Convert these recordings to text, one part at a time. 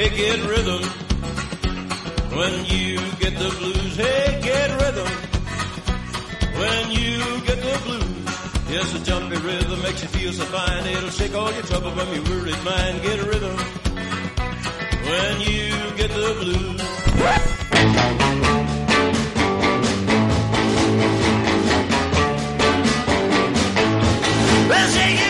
Hey, get rhythm. When you get the blues, hey, get rhythm. When you get the blues. Yes, a jumpy rhythm makes you feel so fine. It'll shake all your trouble from your worried mind. Get a rhythm. When you get the blues. Well, shake it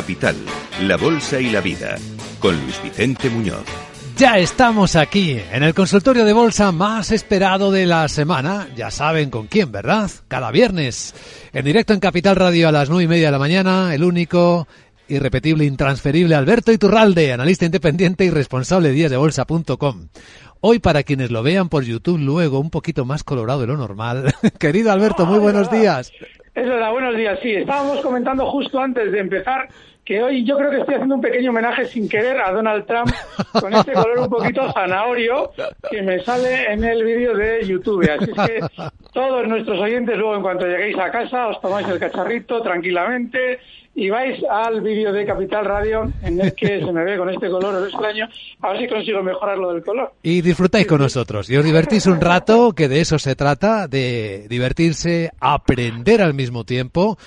Capital, la Bolsa y la Vida, con Luis Vicente Muñoz. Ya estamos aquí, en el consultorio de bolsa más esperado de la semana. Ya saben con quién, ¿verdad? Cada viernes, en directo en Capital Radio a las nueve y media de la mañana, el único, irrepetible, intransferible Alberto Iturralde, analista independiente y responsable de díasdebolsa.com. Hoy, para quienes lo vean por YouTube luego, un poquito más colorado de lo normal. Querido Alberto, muy buenos días. Es verdad, buenos días. Sí, estábamos comentando justo antes de empezar que hoy yo creo que estoy haciendo un pequeño homenaje sin querer a Donald Trump con este color un poquito zanahorio que me sale en el vídeo de YouTube. Así es que todos nuestros oyentes luego en cuanto lleguéis a casa os tomáis el cacharrito tranquilamente y vais al vídeo de Capital Radio en el que se me ve con este color extraño. A ver si consigo mejorar lo del color. Y disfrutáis con nosotros y os divertís un rato, que de eso se trata, de divertirse, aprender al mismo tiempo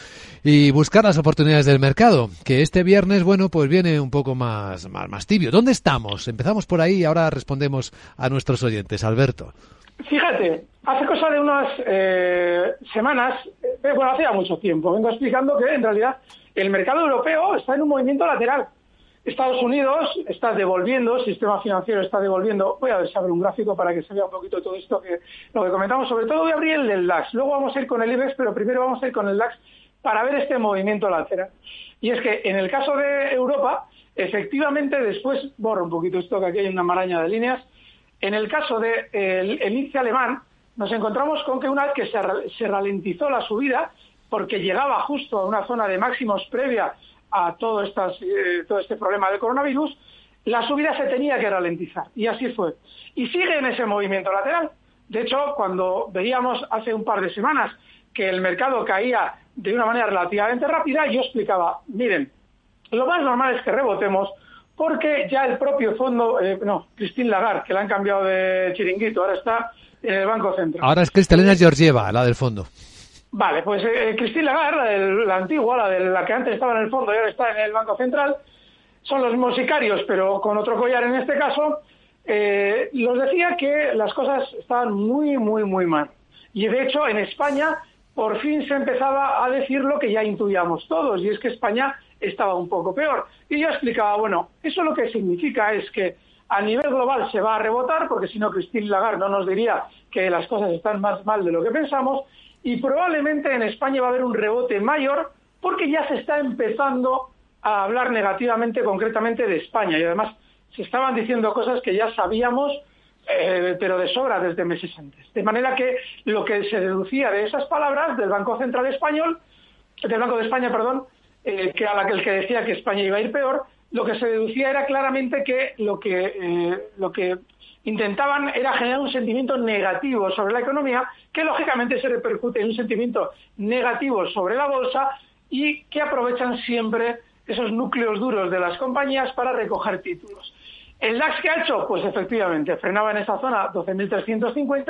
y buscar las oportunidades del mercado, que este viernes, bueno, pues viene un poco más, más, más tibio. ¿Dónde estamos? Empezamos por ahí y ahora respondemos a nuestros oyentes. Alberto. Fíjate, hace cosa de unas eh, semanas, eh, bueno, hace ya mucho tiempo, vengo explicando que en realidad el mercado europeo está en un movimiento lateral. Estados Unidos está devolviendo, el sistema financiero está devolviendo. Voy a ver un gráfico para que se vea un poquito todo esto que lo que comentamos. Sobre todo voy a abrir el del DAX. Luego vamos a ir con el IBEX, pero primero vamos a ir con el DAX para ver este movimiento lateral. Y es que en el caso de Europa, efectivamente después, borro un poquito esto que aquí hay una maraña de líneas, en el caso del de índice alemán, nos encontramos con que una vez que se, ralentizó la subida, porque llegaba justo a una zona de máximos previa a todo, eh, todo este problema del coronavirus, la subida se tenía que ralentizar. Y así fue. Y sigue en ese movimiento lateral. De hecho, cuando veíamos hace un par de semanas que el mercado caía de una manera relativamente rápida, yo explicaba, miren, lo más normal es que rebotemos porque ya el propio fondo, eh, no, Christine Lagarde, que la han cambiado de chiringuito, ahora está en el Banco Central. Ahora es Cristalina Georgieva, la del fondo. Vale, pues eh, Christine Lagarde, la, del, la antigua, la, de la que antes estaba en el fondo y ahora está en el Banco Central, son los mismos sicarios, pero con otro collar en este caso, eh, los decía que las cosas estaban muy, muy, muy mal. Y de hecho, en España, por fin se empezaba a decir lo que ya intuíamos todos, y es que España estaba un poco peor. Y yo explicaba, bueno, eso lo que significa es que a nivel global se va a rebotar, porque si no Christine Lagarde no nos diría que las cosas están más mal de lo que pensamos, y probablemente en España va a haber un rebote mayor porque ya se está empezando a hablar negativamente concretamente de España y además se estaban diciendo cosas que ya sabíamos eh, pero de sobra desde meses antes. De manera que lo que se deducía de esas palabras del Banco Central Español, del Banco de España, perdón, eh, que a la que el que decía que España iba a ir peor, lo que se deducía era claramente que lo que, eh, lo que intentaban era generar un sentimiento negativo sobre la economía, que lógicamente se repercute en un sentimiento negativo sobre la bolsa y que aprovechan siempre esos núcleos duros de las compañías para recoger títulos. El DAX que ha hecho, pues efectivamente, frenaba en esa zona 12.350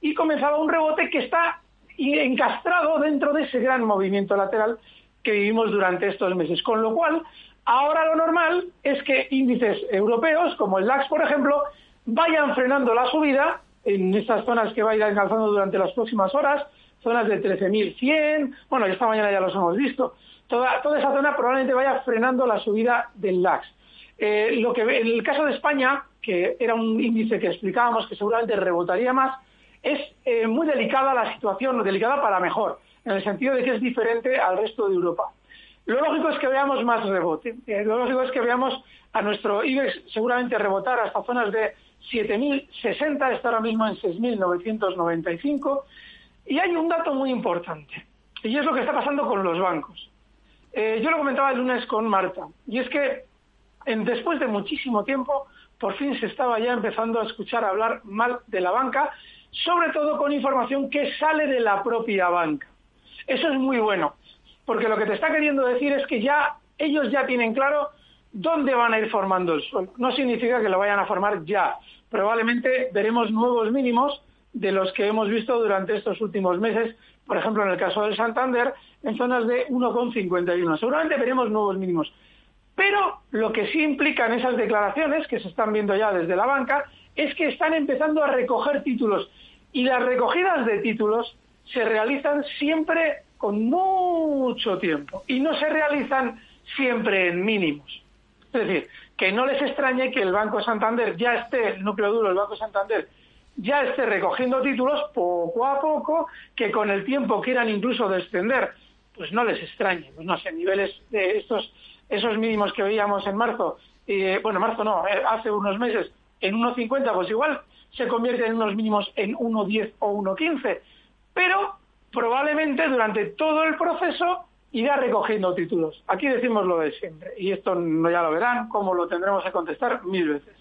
y comenzaba un rebote que está encastrado dentro de ese gran movimiento lateral que vivimos durante estos meses. Con lo cual, ahora lo normal es que índices europeos, como el DAX, por ejemplo, vayan frenando la subida en estas zonas que va a ir alcanzando durante las próximas horas, zonas de 13.100, bueno, esta mañana ya los hemos visto. Toda, toda esa zona probablemente vaya frenando la subida del DAX. Eh, lo que en el caso de España, que era un índice que explicábamos que seguramente rebotaría más, es eh, muy delicada la situación, delicada para mejor, en el sentido de que es diferente al resto de Europa. Lo lógico es que veamos más rebote. Eh, lo lógico es que veamos a nuestro IBEX seguramente rebotar hasta zonas de 7.060, está ahora mismo en 6.995. Y hay un dato muy importante, y es lo que está pasando con los bancos. yo lo comentaba el lunes con Marta, y es que después de muchísimo tiempo, por fin se estaba ya empezando a escuchar hablar mal de la banca, sobre todo con información que sale de la propia banca. Eso es muy bueno, porque lo que te está queriendo decir es que ya ellos ya tienen claro dónde van a ir formando el suelo. No significa que lo vayan a formar ya. Probablemente veremos nuevos mínimos de los que hemos visto durante estos últimos meses, por ejemplo, en el caso del Santander, en zonas de 1,51. Seguramente veremos nuevos mínimos. Pero lo que sí implican esas declaraciones, que se están viendo ya desde la banca, es que están empezando a recoger títulos. Y las recogidas de títulos se realizan siempre con mucho tiempo y no se realizan siempre en mínimos. Es decir, que no les extrañe que el Banco Santander ya esté, el núcleo duro del Banco Santander, ya esté recogiendo títulos poco a poco, que con el tiempo quieran incluso descender, pues no les extrañe, pues no sé, niveles de estos esos mínimos que veíamos en marzo, eh, bueno, marzo no, eh, hace unos meses, en 1,50, pues igual se convierten en unos mínimos en 1,10 o 1,15. Pero probablemente durante todo el proceso irá recogiendo títulos. Aquí decimos lo de siempre, y esto no ya lo verán, como lo tendremos que contestar mil veces.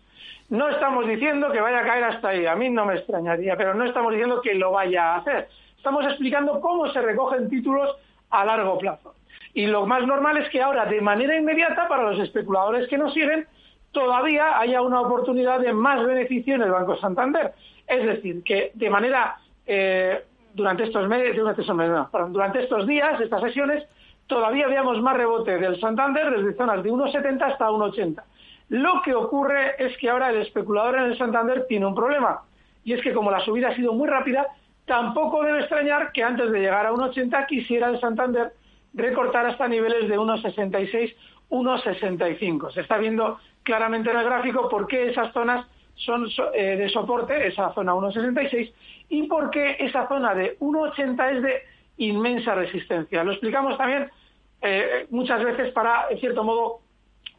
No estamos diciendo que vaya a caer hasta ahí, a mí no me extrañaría, pero no estamos diciendo que lo vaya a hacer. Estamos explicando cómo se recogen títulos a largo plazo. Y lo más normal es que ahora, de manera inmediata, para los especuladores que nos siguen, todavía haya una oportunidad de más beneficio en el Banco Santander. Es decir, que de manera, eh, durante, estos meses, durante, estos durante estos días, estas sesiones, todavía veamos más rebote del Santander desde zonas de 1,70 hasta 1,80. Lo que ocurre es que ahora el especulador en el Santander tiene un problema, y es que como la subida ha sido muy rápida, tampoco debe extrañar que antes de llegar a 1,80 quisiera el Santander recortar hasta niveles de 1,66, 1,65. Se está viendo claramente en el gráfico por qué esas zonas son eh, de soporte, esa zona 1,66, y por qué esa zona de 1,80 es de inmensa resistencia. Lo explicamos también eh, muchas veces para, en cierto modo,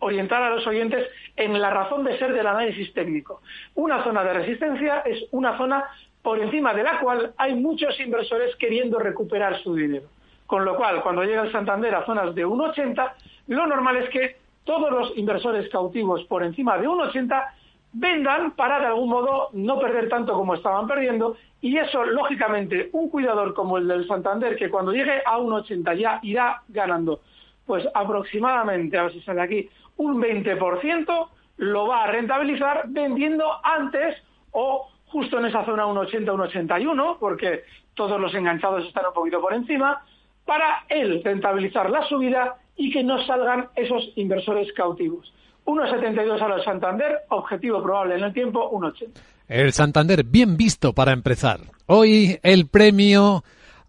orientar a los oyentes en la razón de ser del análisis técnico. Una zona de resistencia es una zona por encima de la cual hay muchos inversores queriendo recuperar su dinero. Con lo cual, cuando llega el Santander a zonas de 1,80, lo normal es que todos los inversores cautivos por encima de 1,80 vendan para de algún modo no perder tanto como estaban perdiendo. Y eso lógicamente un cuidador como el del Santander que cuando llegue a 1,80 ya irá ganando. Pues aproximadamente, a ver si sale aquí, un 20% lo va a rentabilizar vendiendo antes o justo en esa zona 1,80, 1,81 porque todos los enganchados están un poquito por encima para él rentabilizar la subida y que no salgan esos inversores cautivos. 1,72 a los Santander, objetivo probable en el tiempo, 1,80. El Santander, bien visto para empezar. Hoy el premio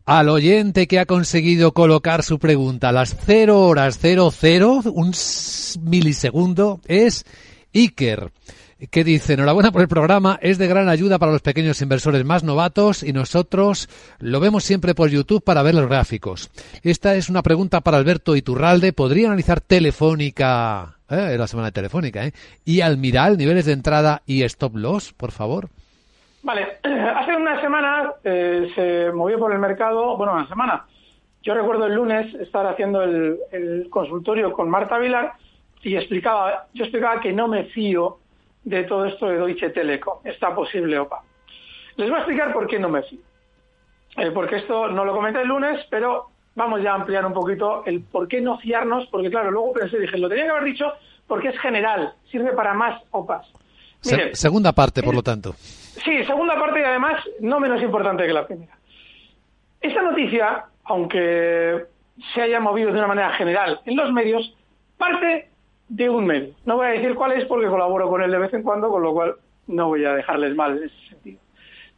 al oyente que ha conseguido colocar su pregunta a las 0 horas 00, un milisegundo, es Iker, que dice, enhorabuena por el programa, es de gran ayuda para los pequeños inversores más novatos y nosotros lo vemos siempre por YouTube para ver los gráficos. Esta es una pregunta para Alberto Iturralde. ¿Podría analizar Telefónica, eh, la semana de Telefónica, eh, y Almiral, niveles de entrada y stop loss, por favor? Vale, hace una semana eh, se movió por el mercado, bueno, una semana. Yo recuerdo el lunes estar haciendo el, el consultorio con Marta Vilar y explicaba, yo explicaba que no me fío de todo esto de Deutsche Telekom, esta posible OPA. Les voy a explicar por qué no me fío. Eh, porque esto no lo comenté el lunes, pero vamos ya a ampliar un poquito el por qué no fiarnos, porque claro, luego pensé, dije, lo tenía que haber dicho porque es general, sirve para más OPAs. Se- segunda parte, por lo tanto. Sí, segunda parte y además no menos importante que la primera. Esta noticia, aunque se haya movido de una manera general en los medios, parte de un medio. No voy a decir cuál es porque colaboro con él de vez en cuando, con lo cual no voy a dejarles mal en ese sentido.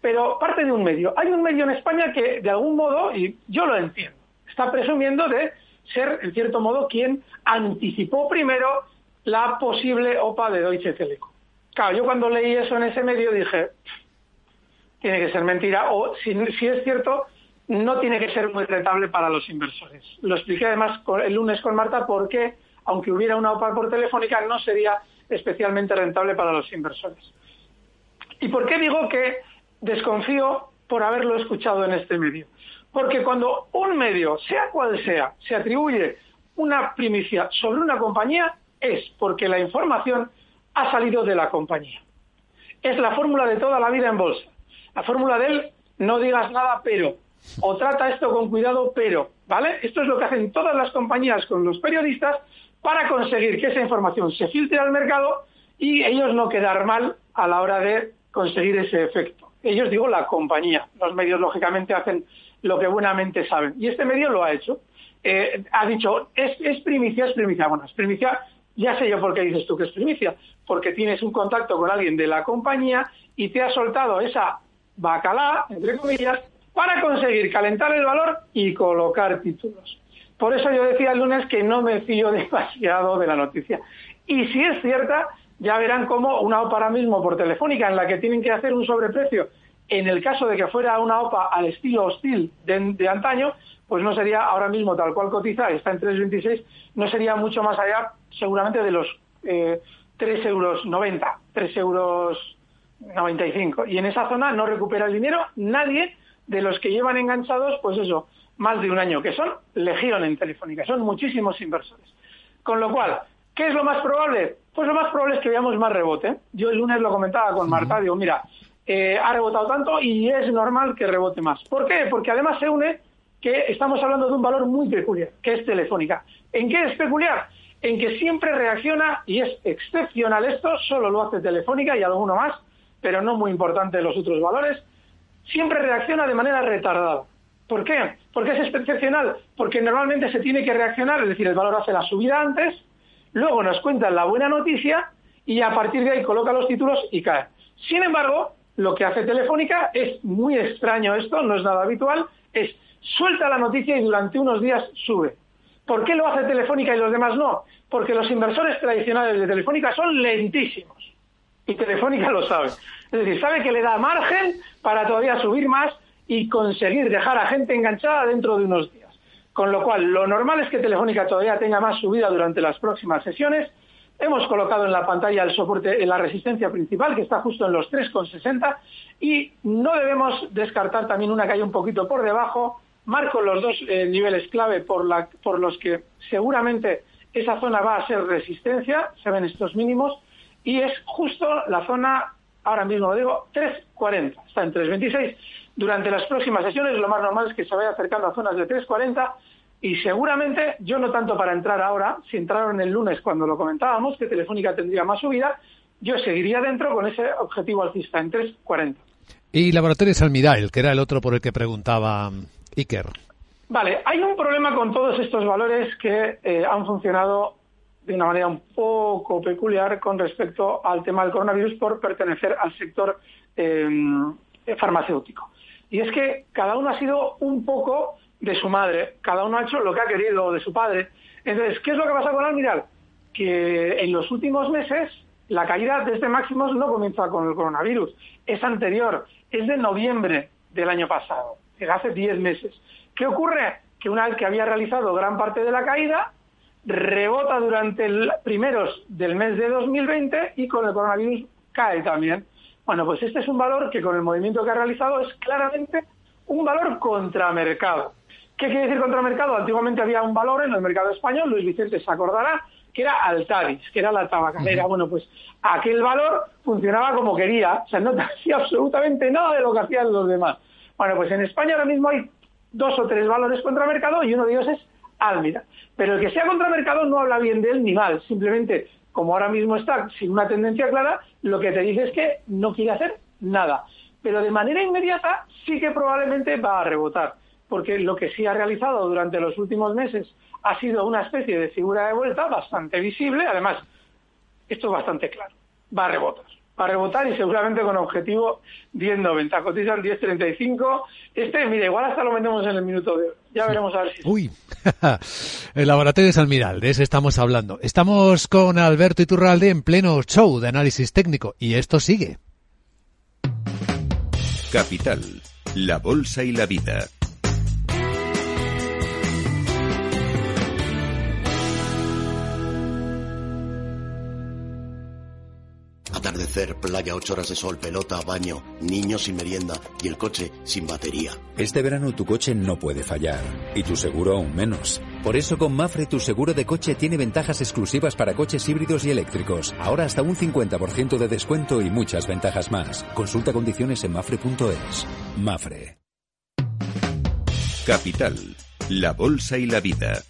Pero parte de un medio. Hay un medio en España que, de algún modo, y yo lo entiendo, está presumiendo de ser, en cierto modo, quien anticipó primero la posible OPA de Deutsche Telekom. Claro, yo cuando leí eso en ese medio dije, tiene que ser mentira, o si, es cierto, no tiene que ser muy rentable para los inversores. Lo expliqué además el lunes con Marta porque, aunque hubiera una OPA por telefónica, no sería especialmente rentable para los inversores. ¿Y por qué digo que desconfío por haberlo escuchado en este medio? Porque cuando un medio, sea cual sea, se atribuye una primicia sobre una compañía, es porque la información ha salido de la compañía. Es la fórmula de toda la vida en bolsa. La fórmula del no digas nada, pero. O trata esto con cuidado, pero. ¿Vale? Esto es lo que hacen todas las compañías con los periodistas para conseguir que esa información se filtre al mercado y ellos no quedar mal a la hora de conseguir ese efecto. Ellos, digo, la compañía. Los medios, lógicamente, hacen lo que buenamente saben. Y este medio lo ha hecho. Eh, ha dicho, es, es primicia, es primicia. Bueno, es primicia, ya sé yo por qué dices tú que es primicia. Porque tienes un contacto con alguien de la compañía y te ha soltado esa bacalá, entre comillas, para conseguir calentar el valor y colocar títulos. Por eso yo decía el lunes que no me fío demasiado de la noticia. Y si es cierta, ya verán cómo una OPA ahora mismo por telefónica en la que tienen que hacer un sobreprecio, en el caso de que fuera una OPA al estilo hostil de, antaño, pues no sería ahora mismo tal cual cotiza, está en 3,26, no sería mucho más allá seguramente de los eh, 3,90 euros, 3 euros 95. Y en esa zona no recupera el dinero nadie de los que llevan enganchados, pues eso, más de un año, que son legión en Telefónica, son muchísimos inversores. Con lo cual, ¿qué es lo más probable? Pues lo más probable es que veamos más rebote. Yo el lunes lo comentaba con Marta, digo, mira, eh, ha rebotado tanto y es normal que rebote más. ¿Por qué? Porque además se une que estamos hablando de un valor muy peculiar, que es Telefónica. ¿En qué es peculiar? En que siempre reacciona, y es excepcional esto, solo lo hace Telefónica y alguno más, pero no muy importante los otros valores, siempre reacciona de manera retardada. ¿Por qué? Porque es excepcional, porque normalmente se tiene que reaccionar, es decir, el valor hace la subida antes, luego nos cuentan la buena noticia y a partir de ahí coloca los títulos y cae. Sin embargo, lo que hace Telefónica es muy extraño esto, no es nada habitual, es suelta la noticia y durante unos días sube. ¿Por qué lo hace Telefónica y los demás no? Porque los inversores tradicionales de Telefónica son lentísimos. Y Telefónica lo sabe. Es decir, sabe que le da margen para todavía subir más y conseguir dejar a gente enganchada dentro de unos días. Con lo cual, lo normal es que Telefónica todavía tenga más subida durante las próximas sesiones. Hemos colocado en la pantalla el soporte, la resistencia principal, que está justo en los 3,60, y no debemos descartar también una hay un poquito por debajo. Marco los dos eh, niveles clave por, por los que seguramente esa zona va a ser resistencia, se ven estos mínimos, y es justo la zona, ahora mismo lo digo, 3.40, está en 3.26. Durante las próximas sesiones lo más normal es que se vaya acercando a zonas de 3.40 y seguramente, yo no tanto para entrar ahora, si entraron el lunes cuando lo comentábamos, que Telefónica tendría más subida, yo seguiría dentro con ese objetivo alcista en 3.40. Y Laboratorios Almiral, que era el otro por el que preguntaba mm, Iker. Vale, hay un problema con todos estos valores que eh, han funcionado de una manera un poco peculiar con respecto al tema del coronavirus por pertenecer al sector eh, farmacéutico. Y es que cada uno ha sido un poco de su madre, cada uno ha hecho lo que ha querido de su padre. Entonces, ¿qué es lo que pasa con Almiral? Que en los últimos meses la caída desde máximos no comienza con el coronavirus, es anterior, es de noviembre del año pasado, es hace 10 meses. ¿Qué ocurre? Que una vez que había realizado gran parte de la caída, rebota durante el primeros del mes de 2020 y con el coronavirus cae también. Bueno, pues este es un valor que con el movimiento que ha realizado es claramente un valor contramercado. ¿Qué quiere decir contramercado? Antiguamente había un valor en el mercado español, Luis Vicente se acordará, que era Altaris, que era la tabacalera. Bueno, pues aquel valor funcionaba como quería, o sea, no hacía absolutamente nada de lo que hacían los demás. Bueno, pues en España ahora mismo hay dos o tres valores contramercado y uno de ellos es Almira. Pero el que sea contramercado no habla bien de él ni mal, simplemente como ahora mismo está sin una tendencia clara, lo que te dice es que no quiere hacer nada. Pero de manera inmediata sí que probablemente va a rebotar, porque lo que sí ha realizado durante los últimos meses ha sido una especie de figura de vuelta bastante visible, además, esto es bastante claro, va a rebotar. A rebotar y seguramente con objetivo 10.90. Cotizan 10.35. Este, mira, igual hasta lo metemos en el minuto de hoy. Ya veremos a ver si... Uy, el laboratorio de Almiral, de ese estamos hablando. Estamos con Alberto Iturralde en pleno show de análisis técnico y esto sigue. Capital, la bolsa y la vida. Atardecer, playa, ocho horas de sol, pelota, baño, niños sin merienda y el coche sin batería. Este verano tu coche no puede fallar y tu seguro aún menos. Por eso con Mafre tu seguro de coche tiene ventajas exclusivas para coches híbridos y eléctricos. Ahora hasta un 50% de descuento y muchas ventajas más. Consulta condiciones en mafre.es. Mafre. Capital, la bolsa y la vida.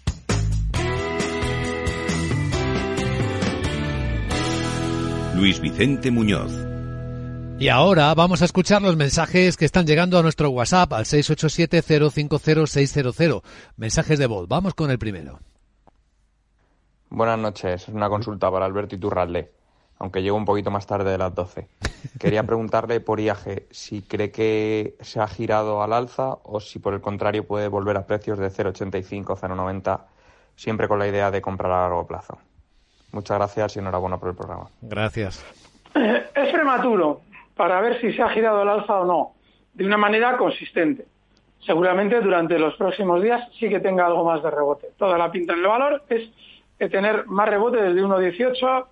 Luis Vicente Muñoz. Y ahora vamos a escuchar los mensajes que están llegando a nuestro WhatsApp al 687-050-600. Mensajes de voz. Vamos con el primero. Buenas noches, es una consulta para Alberto Iturralde, aunque llego un poquito más tarde de las 12. Quería preguntarle por IAG si cree que se ha girado al alza o si por el contrario puede volver a precios de 0,85, 0,90, siempre con la idea de comprar a largo plazo. Muchas gracias y enhorabuena por el programa. Gracias. Eh, Es prematuro para ver si se ha girado el alza o no, de una manera consistente. Seguramente durante los próximos días sí que tenga algo más de rebote. Toda la pinta en el valor es de tener más rebote desde 1,18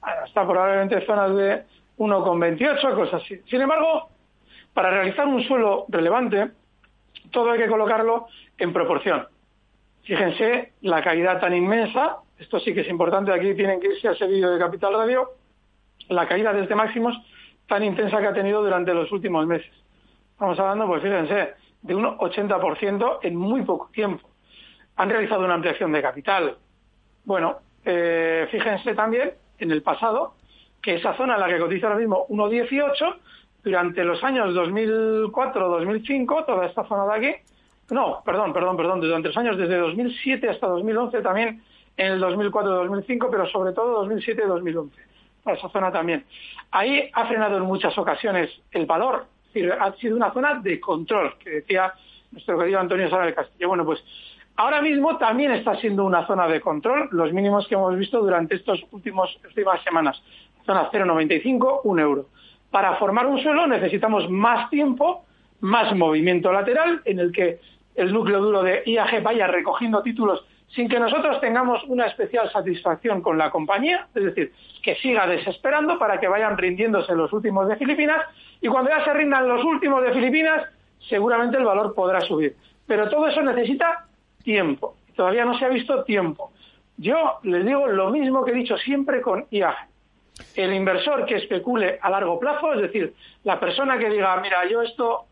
hasta probablemente zonas de 1,28, cosas así. Sin embargo, para realizar un suelo relevante, todo hay que colocarlo en proporción. Fíjense la caída tan inmensa, esto sí que es importante, aquí tienen que irse a ese de Capital Radio, la caída desde máximos tan intensa que ha tenido durante los últimos meses. Estamos hablando, pues fíjense, de un 80% en muy poco tiempo. Han realizado una ampliación de capital. Bueno, eh, fíjense también en el pasado que esa zona en la que cotiza ahora mismo 1,18, durante los años 2004-2005, toda esta zona de aquí, no, perdón, perdón, perdón, durante los años desde 2007 hasta 2011 también, en el 2004-2005, pero sobre todo 2007-2011, esa zona también. Ahí ha frenado en muchas ocasiones el valor, es decir, ha sido una zona de control, que decía nuestro querido Antonio Sala del Castillo. Bueno, pues ahora mismo también está siendo una zona de control, los mínimos que hemos visto durante estos últimos últimas semanas, zona 0,95, un euro. Para formar un suelo necesitamos más tiempo, más movimiento lateral, en el que el núcleo duro de IAG vaya recogiendo títulos sin que nosotros tengamos una especial satisfacción con la compañía, es decir, que siga desesperando para que vayan rindiéndose los últimos de Filipinas y cuando ya se rindan los últimos de Filipinas, seguramente el valor podrá subir. Pero todo eso necesita tiempo. Todavía no se ha visto tiempo. Yo les digo lo mismo que he dicho siempre con IAG. El inversor que especule a largo plazo, es decir, la persona que diga, mira, yo esto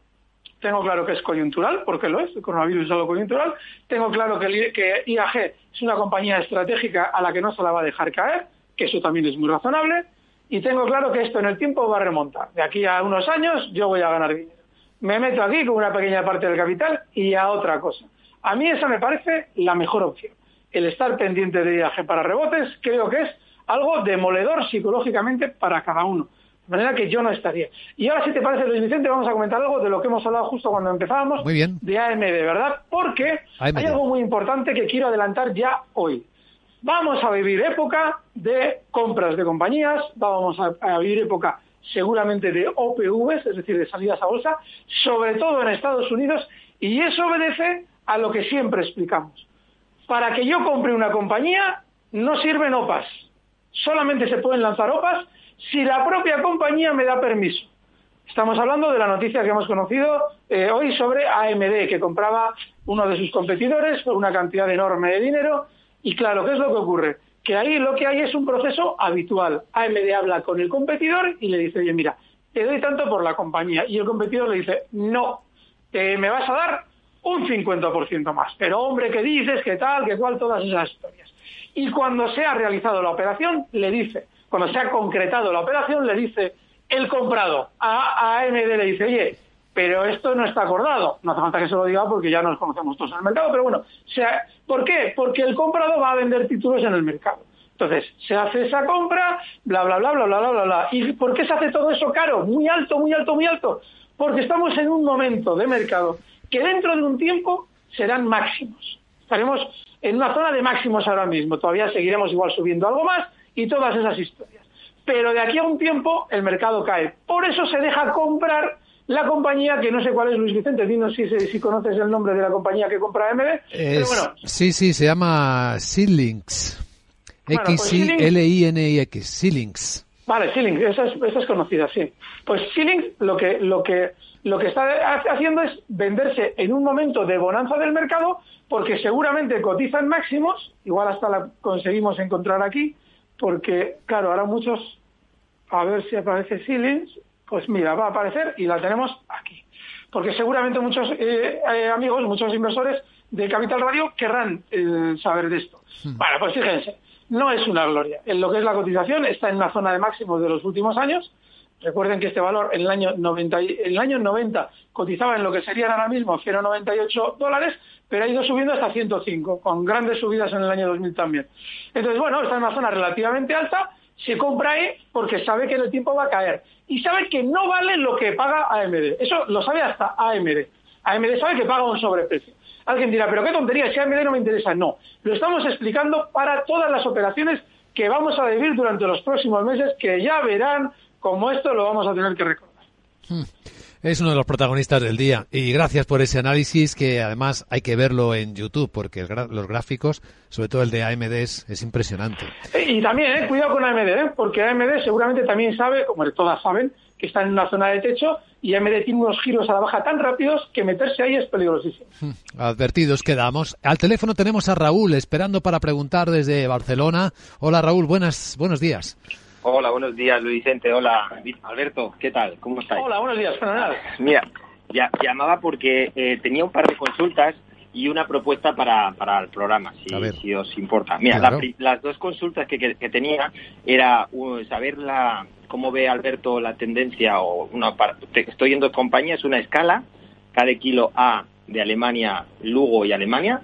tengo claro que es coyuntural, porque lo es, el coronavirus es algo coyuntural. Tengo claro que, IAG es una compañía estratégica a la que no se la va a dejar caer, que eso también es muy razonable. Y tengo claro que esto en el tiempo va a remontar. De aquí a unos años yo voy a ganar dinero. Me meto aquí con una pequeña parte del capital y a otra cosa. A mí esa me parece la mejor opción. El estar pendiente de IAG para rebotes creo que es algo demoledor psicológicamente para cada uno. De manera que yo no estaría. Y ahora, si te parece, Luis Vicente, vamos a comentar algo de lo que hemos hablado justo cuando empezábamos Muy bien. de AMD, ¿verdad? Porque AMD. hay algo muy importante que quiero adelantar ya hoy. Vamos a vivir época de compras de compañías, vamos a, a vivir época seguramente de OPVs, es decir, de salidas a bolsa, sobre todo en Estados Unidos, y eso obedece a lo que siempre explicamos. Para que yo compre una compañía no sirven OPAs, solamente se pueden lanzar OPAs si la propia compañía me da permiso. Estamos hablando de la noticia que hemos conocido eh, hoy sobre AMD, que compraba uno de sus competidores por una cantidad enorme de dinero. Y claro, ¿qué es lo que ocurre? Que ahí lo que hay es un proceso habitual. AMD habla con el competidor y le dice, oye, mira, te doy tanto por la compañía. Y el competidor le dice, no, eh, me vas a dar un 50% más. Pero hombre, ¿qué dices? ¿Qué tal? ¿Qué cual? Todas esas historias. Y cuando se ha realizado la operación, le dice, cuando se ha concretado la operación, le dice el comprado a AMD, le dice, oye, pero esto no está acordado. No hace falta que se lo diga porque ya nos conocemos todos en el mercado, pero bueno, ¿por qué? Porque el comprado va a vender títulos en el mercado. Entonces, se hace esa compra, bla, bla, bla, bla, bla, bla, bla. ¿Y por qué se hace todo eso caro? Muy alto, muy alto, muy alto. Porque estamos en un momento de mercado que dentro de un tiempo serán máximos. Estaremos en una zona de máximos ahora mismo. Todavía seguiremos igual subiendo algo más y todas esas historias. Pero de aquí a un tiempo el mercado cae. Por eso se deja comprar la compañía, que no sé cuál es Luis Vicente, dinos si, si conoces el nombre de la compañía que compra AMD. Pero bueno, sí, sí, se llama. Bueno, pues X-I-L-I-N-I-X. Xilinx. Vale, Xilinx, esa es, esa es conocida, sí. Pues Xilinx lo que, lo que, lo que está ha- haciendo es venderse en un momento de bonanza del mercado, porque seguramente cotizan máximos, igual hasta la conseguimos encontrar aquí, porque, claro, ahora muchos, a ver si aparece Xilinx, pues mira, va a aparecer y la tenemos aquí. Porque seguramente muchos eh, eh, amigos, muchos inversores de Capital Radio querrán eh, saber de esto. Bueno, pues fíjense, no es una gloria. En lo que es la cotización está en una zona de máximos de los últimos años. Recuerden que este valor en el año 90, y- en el año 90 cotizaba en lo que serían ahora mismo 0,98 dólares, pero ha ido subiendo hasta 105, con grandes subidas en el año 2000 también. Entonces, bueno, está en una zona relativamente alta, se compra ahí porque sabe que en el tiempo va a caer y sabe que no vale lo que paga AMD. Eso lo sabe hasta AMD. AMD sabe que paga un sobreprecio. Alguien dirá, pero qué tontería, si AMD no me interesa. No, lo estamos explicando para todas las operaciones que vamos a vivir durante los próximos meses, que ya verán cómo esto lo vamos a tener que recordar. Es uno de los protagonistas del día. Y gracias por ese análisis que además hay que verlo en YouTube porque los gráficos, sobre todo el de AMD, es, es impresionante. Eh, Y también, eh, cuidado con AMD, eh, porque AMD seguramente también sabe, como todas saben, que está en una zona de techo y AMD tiene unos giros a la baja tan rápidos que meterse ahí es peligrosísimo. Advertidos quedamos. Al teléfono tenemos a Raúl esperando para preguntar desde Barcelona. Hola Raúl, buenas, buenos días. Hola, buenos días, Luis Vicente. Hola, Alberto. ¿Qué tal? ¿Cómo estáis? Hola, buenos días, fenomenal. Mira, ya, llamaba porque eh, tenía un par de consultas y una propuesta para, para el programa, si, os importa. Mira, Claro. la las dos consultas que, que- que tenía era uh, saber la, cómo ve Alberto la tendencia o una par- te- estoy en dos compañías, una escala, cada kilo A de Alemania, Lugo y Alemania.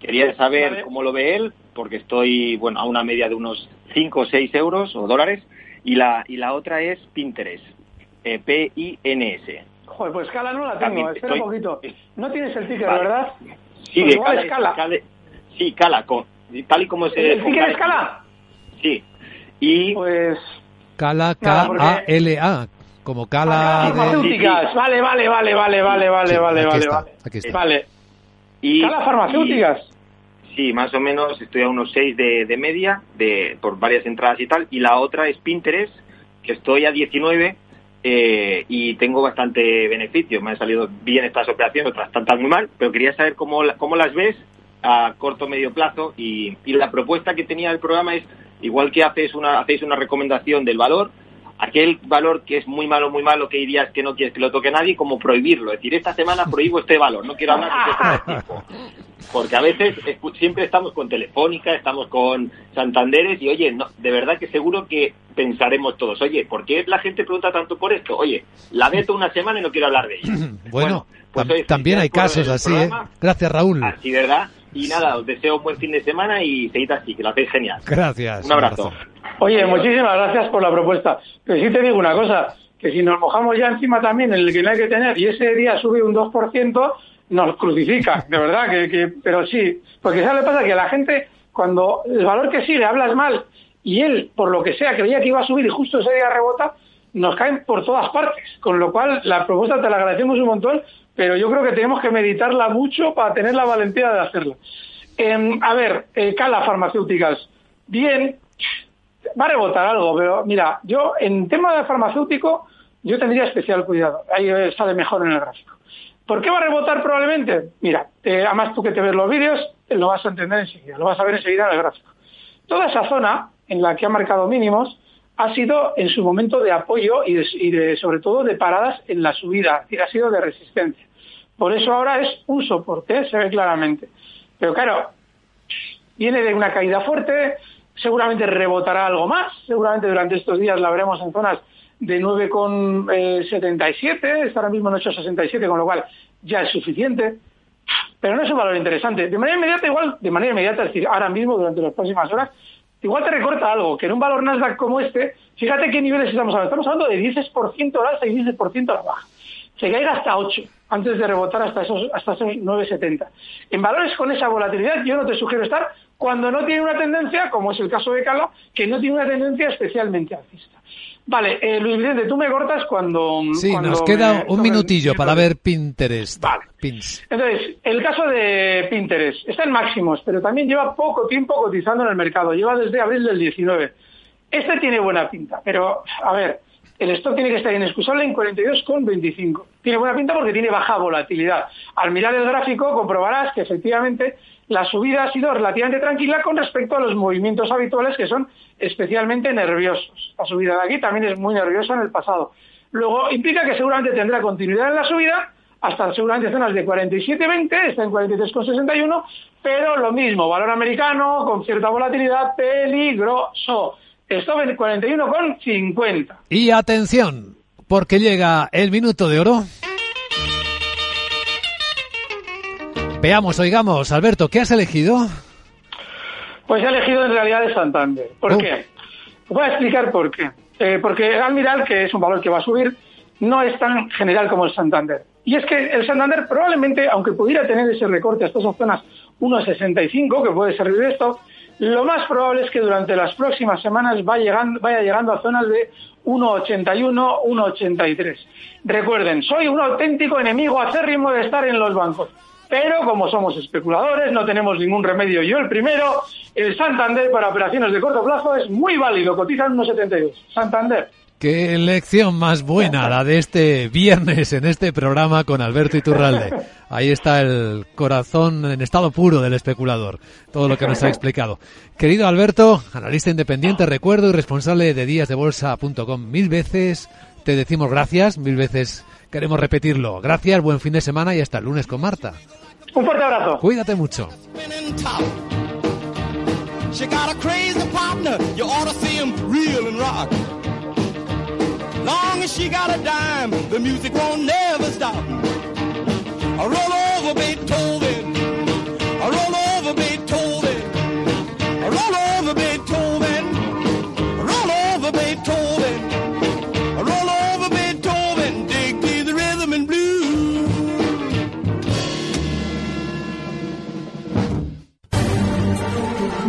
Quería saber Vale. cómo lo ve él, porque estoy bueno a una media de unos 5 o 6 euros o dólares. Y la, y la otra es Pinterest, eh, P-I-N-S. Joder, pues escala no la tengo, También espera un estoy- poquito. No tienes el ticket, Vale. ¿verdad? Sí, Pues de igual Cala, escala. Cala- sí, Cala, con, tal y como se... ¿El ticket de escala? Sí. Y... Pues... Cala, K-A-L-A, como Cala de... farmacéuticas. Vale, vale, vale, vale, vale, vale, Sí, vale, aquí vale, está, vale. aquí está. Vale. y Cala farmacéuticas. Sí, más o menos estoy a unos 6 de, de media de, por varias entradas y tal. Y la otra es Pinterest, que estoy a 19 eh, y tengo bastante beneficio. Me han salido bien estas operaciones, otras tantas muy mal, pero quería saber cómo, cómo las ves a corto medio plazo. Y, y la propuesta que tenía el programa es, igual que haces una, hacéis una recomendación del valor, aquel valor que es muy malo, muy malo, que dirías que no quieres que lo toque nadie, como prohibirlo. Es decir, esta semana prohíbo este valor, no quiero hablar de este tipo. Porque a veces siempre estamos con Telefónica, estamos con Santanderes y oye, no, de verdad que seguro que pensaremos todos, oye, ¿por qué la gente pregunta tanto por esto? Oye, la veto una semana y no quiero hablar de ella. Bueno, pues, tam- oye, también hay casos así, ¿eh? Gracias Raúl. Así, ¿verdad? Y nada, os deseo un buen fin de semana y seguid así, que lo hacéis genial. Gracias. Un abrazo. abrazo. Oye, muchísimas gracias por la propuesta. Pero sí te digo una cosa, que si nos mojamos ya encima también en el que no hay que tener y ese día sube un 2%, nos crucifica, de verdad, que, que pero sí, porque ¿sabes lo que pasa? Que la gente, cuando el valor que sigue hablas mal y él, por lo que sea, creía que iba a subir y justo ese día rebota, nos caen por todas partes. Con lo cual, la propuesta te la agradecemos un montón, pero yo creo que tenemos que meditarla mucho para tener la valentía de hacerla. Em, a ver, eh, Cala Farmacéuticas. Bien, va a rebotar algo, pero mira, yo en tema de farmacéutico, yo tendría especial cuidado. Ahí eh, sale mejor en el gráfico. ¿Por qué va a rebotar probablemente? Mira, además tú que te ves los vídeos, lo vas a entender enseguida, lo vas a ver enseguida en el gráfico. Toda esa zona en la que ha marcado mínimos ha sido en su momento de apoyo y, de, y de, sobre todo de paradas en la subida, es ha sido de resistencia. Por eso ahora es un soporte, se ve claramente. Pero claro, viene de una caída fuerte, seguramente rebotará algo más, seguramente durante estos días la veremos en zonas de 9,77, está ahora mismo en 8,67, con lo cual ya es suficiente, pero no es un valor interesante. De manera inmediata, igual, de manera inmediata, es decir, ahora mismo, durante las próximas horas, igual te recorta algo, que en un valor Nasdaq como este, fíjate qué niveles estamos hablando, estamos hablando de 10% a la alza y 10% a la baja. Se caiga hasta 8 antes de rebotar hasta esos, hasta esos 9,70. En valores con esa volatilidad yo no te sugiero estar cuando no tiene una tendencia, como es el caso de Cala, que no tiene una tendencia especialmente alcista. Vale, eh, Luis Vicente, tú me cortas cuando... Sí, cuando nos queda me- un minutillo para ver Pinterest. Vale. Pins. Entonces, el caso de Pinterest está en máximos, pero también lleva poco tiempo cotizando en el mercado. Lleva desde abril del 19. Este tiene buena pinta, pero a ver, el stock tiene que estar inexcusable en 42,25. Tiene buena pinta porque tiene baja volatilidad. Al mirar el gráfico comprobarás que efectivamente la subida ha sido relativamente tranquila con respecto a los movimientos habituales que son especialmente nerviosos. La subida de aquí también es muy nerviosa en el pasado. Luego implica que seguramente tendrá continuidad en la subida hasta seguramente zonas de 47.20, está en 43,61, pero lo mismo, valor americano con cierta volatilidad, peligroso. Stop en 41,50. Y atención, porque llega el minuto de oro. Veamos, oigamos, Alberto, ¿qué has elegido? Pues he elegido en realidad de Santander. ¿Por qué? Voy a explicar por qué. Eh, porque el Almiral, que es un valor que va a subir, no es tan general como el Santander. Y es que el Santander probablemente, aunque pudiera tener ese recorte hasta esas zonas 1,65, que puede servir de esto, lo más probable es que durante las próximas semanas va llegando, vaya llegando a zonas de 1,81, 1,83. Recuerden, soy un auténtico enemigo acérrimo de estar en los bancos. Pero como somos especuladores, no tenemos ningún remedio. Yo el primero, el Santander para operaciones de corto plazo es muy válido, cotiza en 1,72. Santander. Qué lección más buena la de este viernes en este programa con Alberto Iturralde. Ahí está el corazón en estado puro del especulador, todo lo que nos ha explicado. Querido Alberto, analista independiente, recuerdo y responsable de díasdebolsa.com, mil veces te decimos gracias, mil veces queremos repetirlo. Gracias, buen fin de semana y hasta el lunes con Marta. Un fuerte abrazo. Cuídate mucho. She got a crazy partner, you ought to see him reel and rock. Long as she got a dime, the music won't never stop. Roll over Beethoven,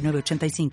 906985.